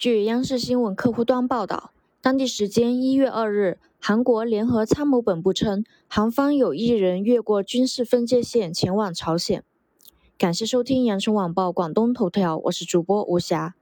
据央视新闻客户端报道当地时间一月二日韩国联合参谋本部称韩方有一人越过军事分界线前往朝鲜。感谢收听羊城晚报广东头条我是主播吴霞。